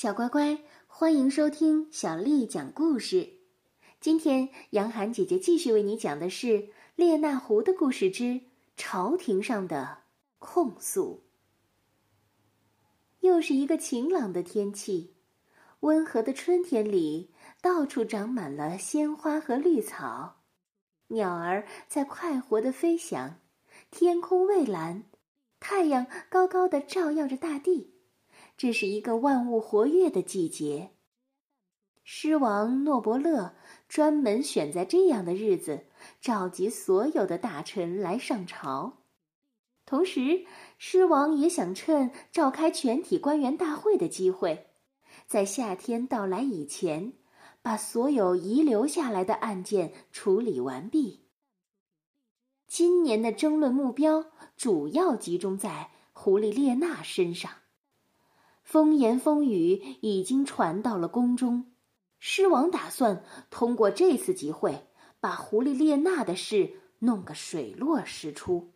小乖乖，欢迎收听小丽讲故事。今天，杨涵姐姐继续为你讲的是《列那狐的故事之朝廷上的控诉》。又是一个晴朗的天气，温和的春天里，到处长满了鲜花和绿草，鸟儿在快活的飞翔，天空蔚蓝，太阳高高的照耀着大地。这是一个万物活跃的季节。狮王诺伯勒专门选在这样的日子，召集所有的大臣来上朝。同时，狮王也想趁召开全体官员大会的机会，在夏天到来以前，把所有遗留下来的案件处理完毕。今年的争论目标主要集中在狐狸列娜身上。风言风语已经传到了宫中，狮王打算通过这次集会，把狐狸列娜的事弄个水落石出。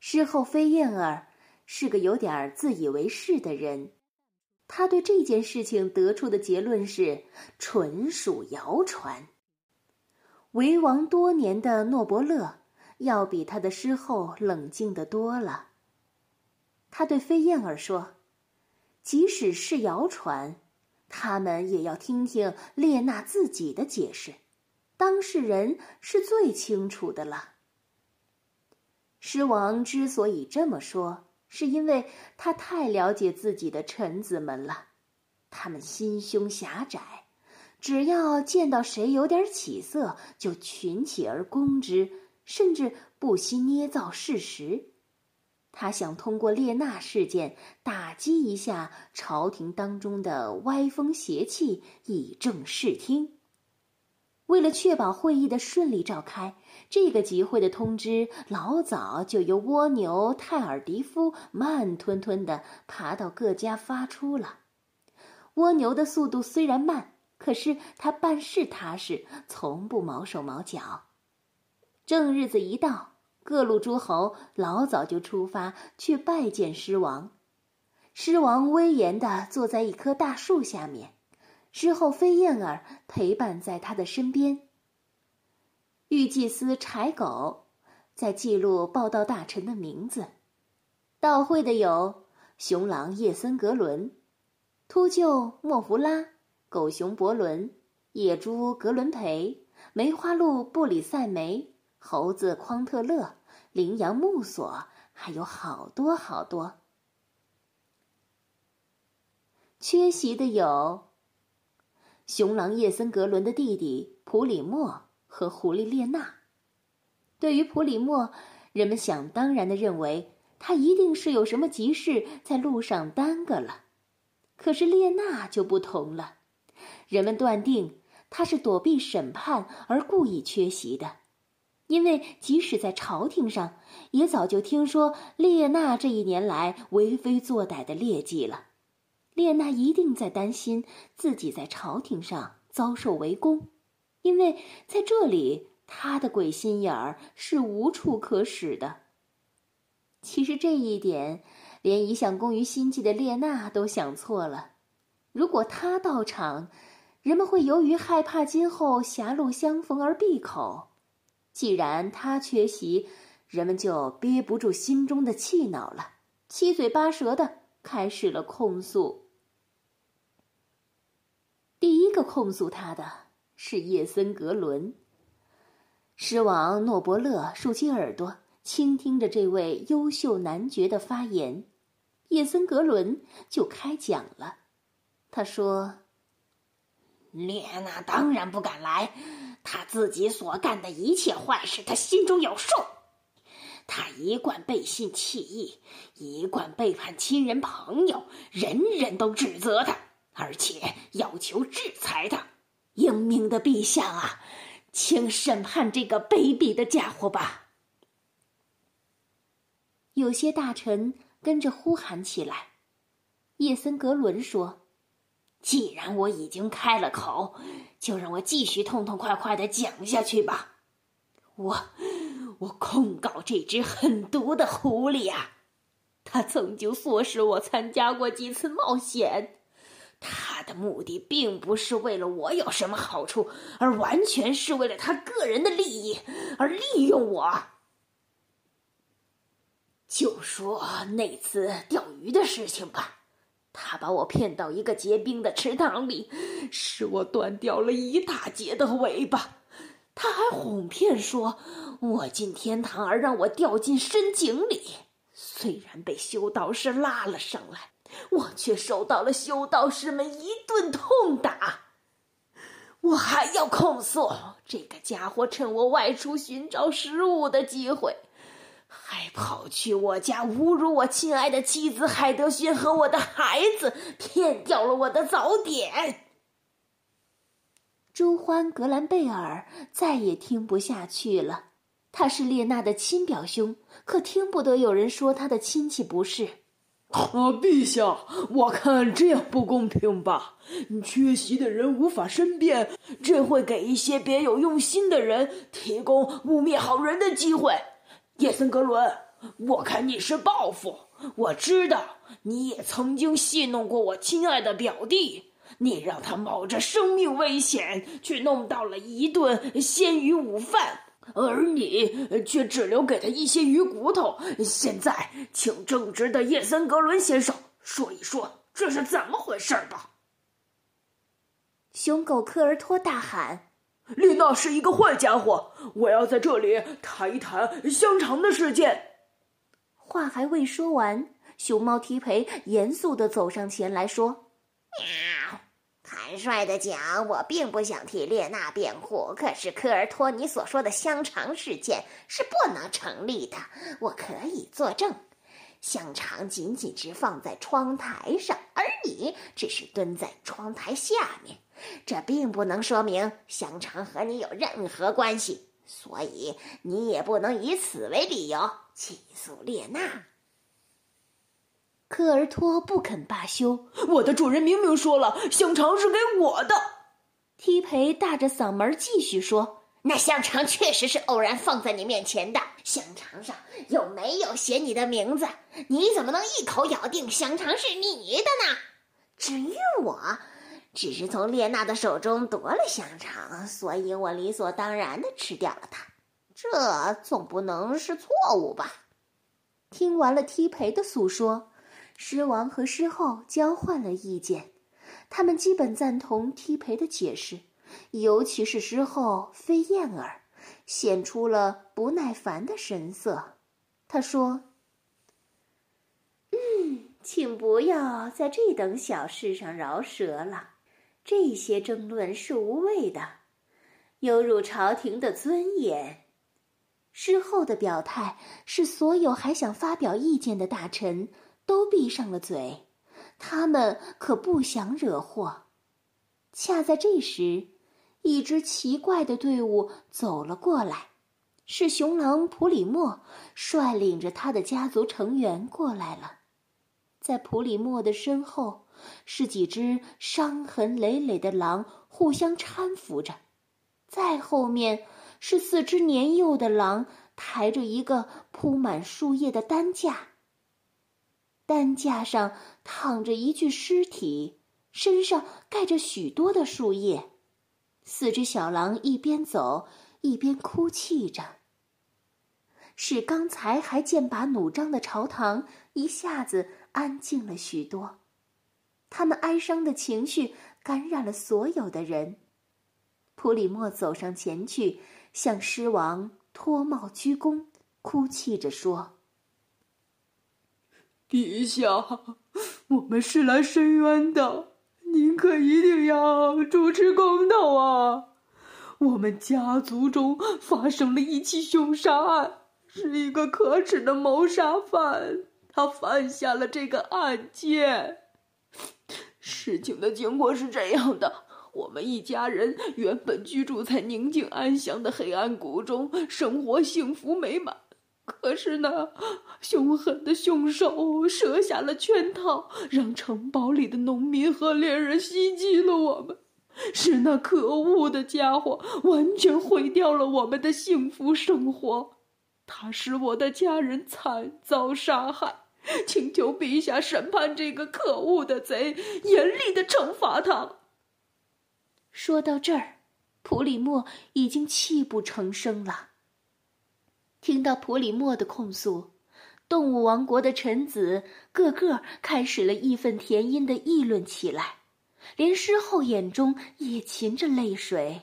事后，飞燕儿是个有点自以为是的人，他对这件事情得出的结论是纯属谣传。为王多年的诺伯勒要比他的师后冷静的多了。他对飞燕儿说。即使是谣传，他们也要听听列娜自己的解释。当事人是最清楚的了。狮王之所以这么说，是因为他太了解自己的臣子们了。他们心胸狭窄，只要见到谁有点起色，就群起而攻之，甚至不惜捏造事实。他想通过列那事件打击一下朝廷当中的歪风邪气，以正视听。为了确保会议的顺利召开，这个集会的通知老早就由蜗牛泰尔迪夫慢吞吞的爬到各家发出了。蜗牛的速度虽然慢，可是他办事踏实，从不毛手毛脚。正日子一到。各路诸侯老早就出发去拜见狮王，狮王威严地坐在一棵大树下面，之后飞燕儿陪伴在他的身边。御祭司柴狗在记录报道大臣的名字，到会的有熊狼叶森格伦、秃鹫莫弗拉、狗熊伯伦、野猪格伦培、梅花鹿布里塞梅、猴子匡特勒。羚羊木索还有好多好多，缺席的有熊狼叶森格伦的弟弟普里莫和狐狸列娜。对于普里莫，人们想当然的认为他一定是有什么急事在路上耽搁了。可是列娜就不同了，人们断定他是躲避审判而故意缺席的。因为即使在朝廷上，也早就听说列娜这一年来为非作歹的劣迹了。列娜一定在担心自己在朝廷上遭受围攻，因为在这里他的鬼心眼儿是无处可使的。其实这一点，连一向工于心计的列娜都想错了。如果他到场，人们会由于害怕今后狭路相逢而闭口。既然他缺席，人们就憋不住心中的气恼了，七嘴八舌的开始了控诉。第一个控诉他的是叶森格伦。狮王诺伯勒竖起耳朵，倾听着这位优秀男爵的发言。叶森格伦就开讲了，他说：“列娜当然不敢来。”他自己所干的一切坏事，他心中有数。他一贯背信弃义，一贯背叛亲人朋友，人人都指责他，而且要求制裁他。英明的陛下啊，请审判这个卑鄙的家伙吧！有些大臣跟着呼喊起来。叶森格伦说。既然我已经开了口，就让我继续痛痛快快的讲下去吧。我，我控告这只狠毒的狐狸呀！他曾经唆使我参加过几次冒险，他的目的并不是为了我有什么好处，而完全是为了他个人的利益而利用我。就说那次钓鱼的事情吧，他把我骗到一个结冰的池塘里，使我断掉了一大截的尾巴。他还哄骗说，我进天堂而让我掉进深井里。虽然被修道士拉了上来。我却受到了修道士们一顿痛打。我还要控诉这个家伙趁我外出寻找食物的机会，还跑去我家侮辱我亲爱的妻子海德逊和我的孩子，骗掉了我的早点。朱欢·格兰贝尔再也听不下去了。他是列娜的亲表兄，可听不得有人说他的亲戚不是。啊，陛下，我看这样不公平吧？缺席的人无法申辩，这会给一些别有用心的人提供污蔑好人的机会。叶森格伦，我看你是报复。我知道你也曾经戏弄过我亲爱的表弟，你让他冒着生命危险去弄到了一顿鲜鱼午饭。而你却只留给他一些鱼骨头。现在，请正直的叶森格伦先生说一说这是怎么回事吧。熊狗科尔托大喊：“丽娜是一个坏家伙！我要在这里谈一谈香肠的事件。”话还未说完，熊猫提培严肃的走上前来说：“喵。”坦率的讲，我并不想替列娜辩护。可是科尔托尼所说的香肠事件是不能成立的。我可以作证，香肠仅仅是放在窗台上，而你只是蹲在窗台下面。这并不能说明香肠和你有任何关系，所以你也不能以此为理由起诉列娜。科尔托不肯罢休。我的主人明明说了，香肠是给我的。提培大着嗓门继续说：“那香肠确实是偶然放在你面前的，香肠上又没有写你的名字，你怎么能一口咬定香肠是你的呢？至于我，只是从列娜的手中夺了香肠，所以我理所当然的吃掉了它。这总不能是错误吧？”听完了提培的诉说。狮王和狮后交换了意见，他们基本赞同梯培的解释，尤其是狮后飞燕儿，显出了不耐烦的神色。他说：“嗯，请不要在这等小事上饶舌了，这些争论是无谓的，有辱朝廷的尊严。”狮后的表态是所有还想发表意见的大臣。都闭上了嘴，他们可不想惹祸。恰在这时，一支奇怪的队伍走了过来，是熊狼普里莫率领着他的家族成员过来了。在普里莫的身后，是几只伤痕累累的狼互相搀扶着；再后面是四只年幼的狼抬着一个铺满树叶的担架。担架上躺着一具尸体，身上盖着许多的树叶。四只小狼一边走一边哭泣着，使刚才还剑拔弩张的朝堂一下子安静了许多。他们哀伤的情绪感染了所有的人。普里莫走上前去，向狮王脱帽鞠躬，哭泣着说。陛下，我们是来申冤的，您可一定要主持公道啊！我们家族中发生了一起凶杀案，是一个可耻的谋杀犯，他犯下了这个案件。事情的经过是这样的：我们一家人原本居住在宁静安详的黑暗谷中，生活幸福美满。可是呢凶狠的凶手设下了圈套，让城堡里的农民和猎人袭击了我们。是那可恶的家伙完全毁掉了我们的幸福生活。他使我的家人惨遭杀害，请求陛下审判这个可恶的贼，严厉的惩罚他。说到这儿，普里莫已经泣不成声了。听到普里莫的控诉，动物王国的臣子个个开始了义愤填膺的议论起来，连狮后眼中也噙着泪水。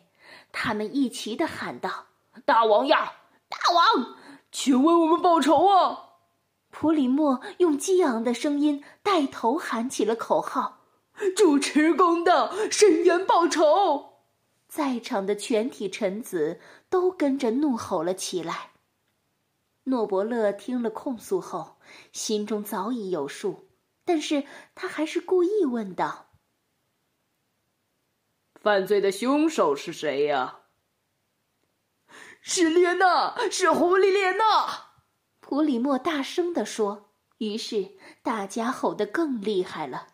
他们一齐的喊道：“大王呀，大王，请为我们报仇啊！”普里莫用激昂的声音带头喊起了口号：“主持公道，伸冤报仇！”在场的全体臣子都跟着怒吼了起来。诺伯勒听了控诉后，心中早已有数，但是他还是故意问道：“犯罪的凶手是谁呀？”“是列娜，是狐狸列娜。”普里莫大声地说，于是大家吼得更厉害了。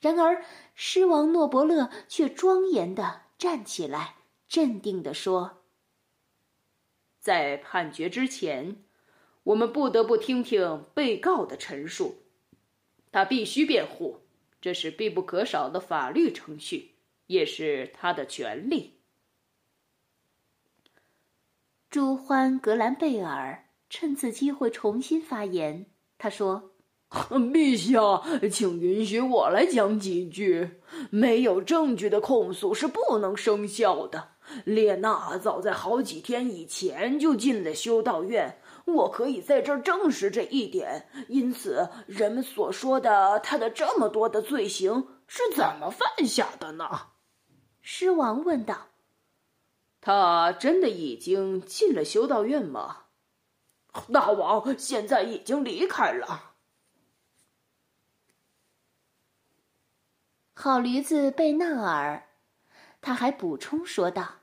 然而，狮王诺伯勒却庄严地站起来，镇定地说：“在判决之前，我们不得不听听被告的陈述。他必须辩护，这是必不可少的法律程序，也是他的权利。”朱欢格兰贝尔。趁此机会重新发言，他说：“陛下，请允许我来讲几句。没有证据的控诉是不能生效的。列娜早在好几天以前就进了修道院，我可以在这儿证实这一点。因此，人们所说的他的这么多的罪行是怎么犯下的呢？”狮王问道：“他真的已经进了修道院吗？”大王现在已经离开了。好驴子贝纳尔，他还补充说道：“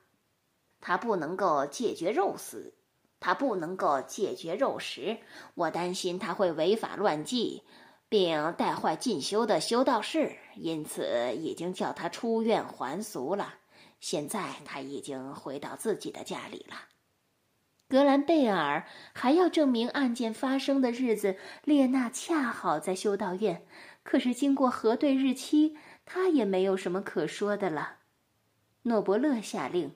他不能够解决肉食，他不能够解决肉食。我担心他会违法乱纪，并带坏进修的修道士，因此已经叫他出院还俗了。现在他已经回到自己的家里了。”格兰贝尔还要证明案件发生的日子，列娜恰好在修道院。可是经过核对日期，他也没有什么可说的了。诺伯勒下令，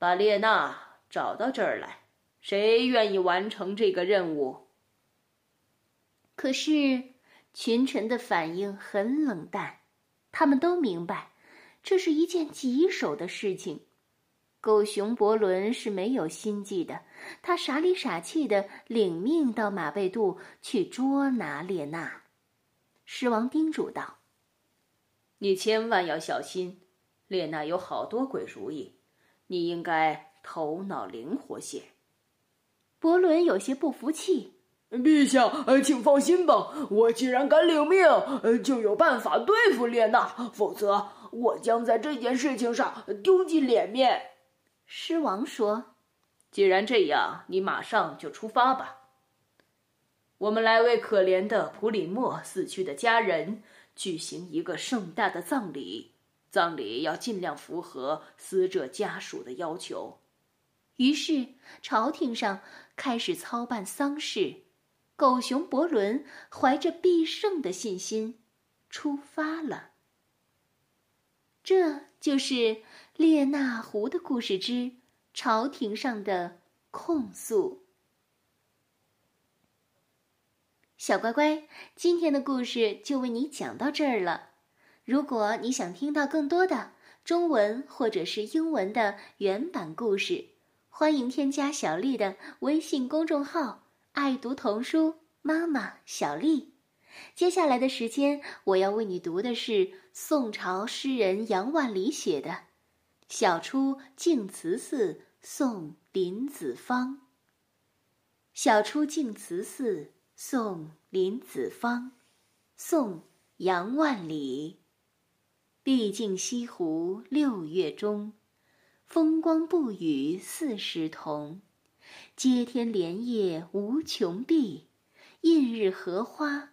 把列娜找到这儿来。谁愿意完成这个任务？可是群臣的反应很冷淡，他们都明白，这是一件棘手的事情。狗熊伯伦是没有心计的，他傻里傻气的领命到马贝杜去捉拿列娜。狮王叮嘱道：“你千万要小心，列娜有好多鬼主意，你应该头脑灵活些。”伯伦有些不服气：“陛下，呃，请放心吧，我既然敢领命，呃，就有办法对付列娜，否则我将在这件事情上丢尽脸面。”狮王说：“既然这样，你马上就出发吧。我们来为可怜的普里莫死去的家人举行一个盛大的葬礼，葬礼要尽量符合死者家属的要求。”于是，朝廷上开始操办丧事。狗熊伯伦怀着必胜的信心出发了。这就是列那狐的故事之朝廷上的控诉。小乖乖，今天的故事就为你讲到这儿了。如果你想听到更多的中文或者是英文的原版故事，欢迎添加小丽的微信公众号“爱读童书妈妈小丽”。接下来的时间，我要为你读的是宋朝诗人杨万里写的《晓出净慈寺送林子方》。《晓出净慈寺送林子方》，宋·杨万里。毕竟西湖六月中，风光不与四时同。接天莲叶无穷碧，映日荷花。